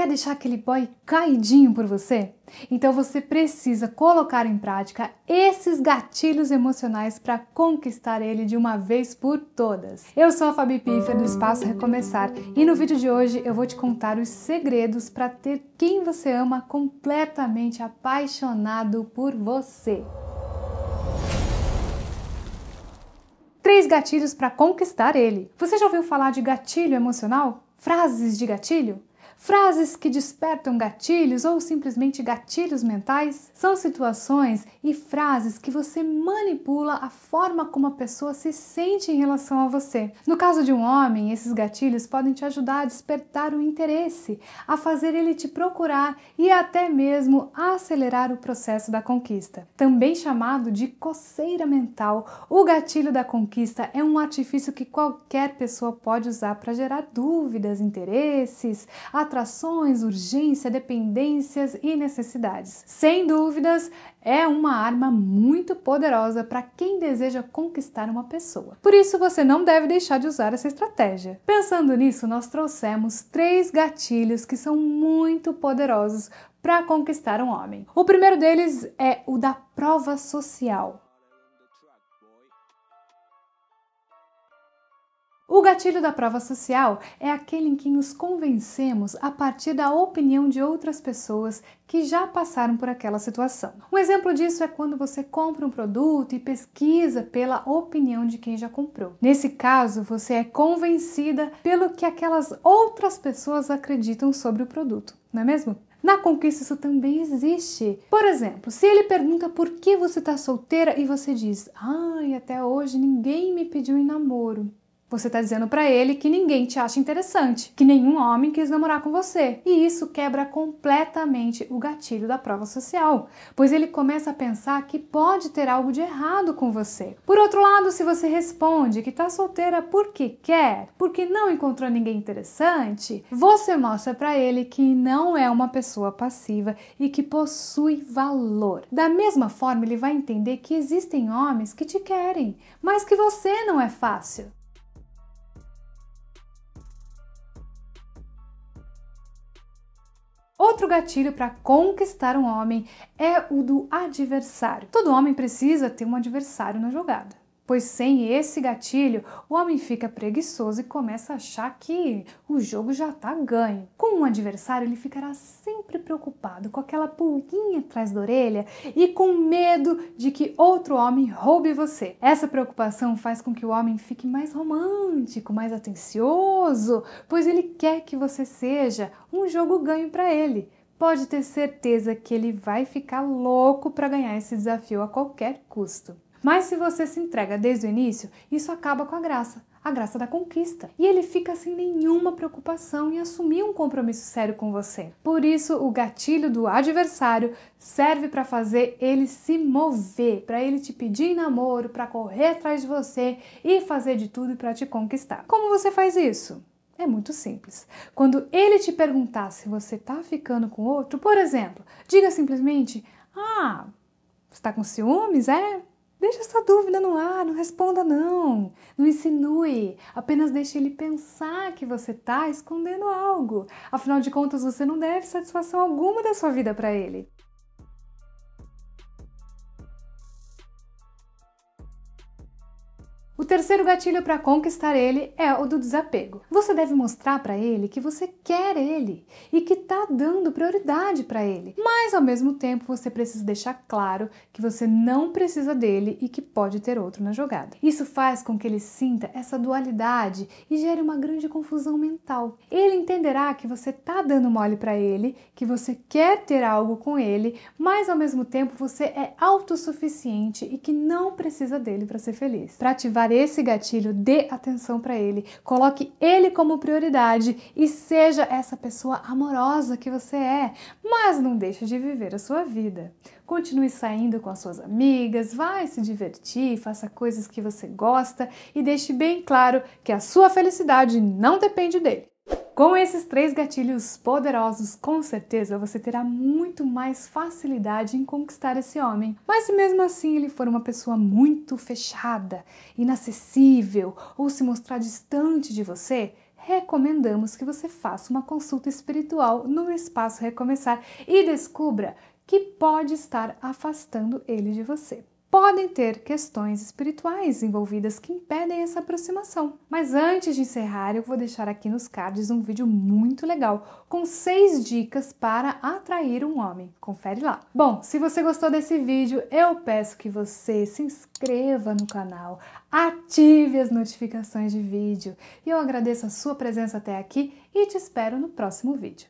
Quer deixar aquele boy caidinho por você? Então você precisa colocar em prática esses gatilhos emocionais para conquistar ele de uma vez por todas. Eu sou a Fabi Piffer do Espaço Recomeçar e no vídeo de hoje eu vou te contar os segredos para ter quem você ama completamente apaixonado por você. Três gatilhos para conquistar ele. Você já ouviu falar de gatilho emocional? Frases de gatilho? Frases que despertam gatilhos ou simplesmente gatilhos mentais são situações e frases que você manipula a forma como a pessoa se sente em relação a você. No caso de um homem, esses gatilhos podem te ajudar a despertar o interesse, a fazer ele te procurar e até mesmo acelerar o processo da conquista. Também chamado de coceira mental, o gatilho da conquista é um artifício que qualquer pessoa pode usar para gerar dúvidas, interesses, atrações, urgência, dependências e necessidades. Sem dúvidas, é uma arma muito poderosa para quem deseja conquistar uma pessoa. Por isso, você não deve deixar de usar essa estratégia. Pensando nisso, nós trouxemos três gatilhos que são muito poderosos para conquistar um homem. O primeiro deles é o da prova social. O gatilho da prova social é aquele em que nos convencemos a partir da opinião de outras pessoas que já passaram por aquela situação. Um exemplo disso é quando você compra um produto e pesquisa pela opinião de quem já comprou. Nesse caso, você é convencida pelo que aquelas outras pessoas acreditam sobre o produto, não é mesmo? Na conquista isso também existe. Por exemplo, se ele pergunta por que você está solteira e você diz: "Ai, até hoje ninguém me pediu em namoro". Você está dizendo para ele que ninguém te acha interessante, que nenhum homem quis namorar com você. E isso quebra completamente o gatilho da prova social, pois ele começa a pensar que pode ter algo de errado com você. Por outro lado, se você responde que está solteira porque quer, porque não encontrou ninguém interessante, você mostra para ele que não é uma pessoa passiva e que possui valor. Da mesma forma, ele vai entender que existem homens que te querem, mas que você não é fácil. Outro gatilho para conquistar um homem é o do adversário. Todo homem precisa ter um adversário na jogada pois sem esse gatilho, o homem fica preguiçoso e começa a achar que o jogo já está ganho. Com um adversário, ele ficará sempre preocupado, com aquela pulguinha atrás da orelha e com medo de que outro homem roube você. Essa preocupação faz com que o homem fique mais romântico, mais atencioso, pois ele quer que você seja um jogo ganho para ele pode ter certeza que ele vai ficar louco para ganhar esse desafio a qualquer custo. Mas se você se entrega desde o início, isso acaba com a graça, a graça da conquista. E ele fica sem nenhuma preocupação em assumir um compromisso sério com você. Por isso, o gatilho do adversário serve para fazer ele se mover, para ele te pedir namoro, para correr atrás de você e fazer de tudo para te conquistar. Como você faz isso? É muito simples. Quando ele te perguntar se você está ficando com outro, por exemplo, diga simplesmente: Ah, está com ciúmes? É? Deixa essa dúvida no ar, não responda não. Não insinue, apenas deixe ele pensar que você está escondendo algo. Afinal de contas, você não deve satisfação alguma da sua vida para ele. O terceiro gatilho para conquistar ele é o do desapego. Você deve mostrar para ele que você quer ele e que está dando prioridade para ele, mas ao mesmo tempo você precisa deixar claro que você não precisa dele e que pode ter outro na jogada. Isso faz com que ele sinta essa dualidade e gere uma grande confusão mental. Ele entenderá que você está dando mole para ele, que você quer ter algo com ele, mas ao mesmo tempo você é autossuficiente e que não precisa dele para ser feliz. Para ativar esse gatilho, dê atenção para ele, coloque ele como prioridade e seja essa pessoa amorosa que você é, mas não deixe de viver a sua vida. Continue saindo com as suas amigas, vai se divertir, faça coisas que você gosta e deixe bem claro que a sua felicidade não depende dele. Com esses três gatilhos poderosos, com certeza você terá muito mais facilidade em conquistar esse homem. Mas se mesmo assim ele for uma pessoa muito fechada, inacessível ou se mostrar distante de você, recomendamos que você faça uma consulta espiritual no Espaço Recomeçar e descubra que pode estar afastando ele de você podem ter questões espirituais envolvidas que impedem essa aproximação. Mas antes de encerrar, eu vou deixar aqui nos cards um vídeo muito legal com seis dicas para atrair um homem. Confere lá. Bom, se você gostou desse vídeo, eu peço que você se inscreva no canal, ative as notificações de vídeo. E eu agradeço a sua presença até aqui e te espero no próximo vídeo.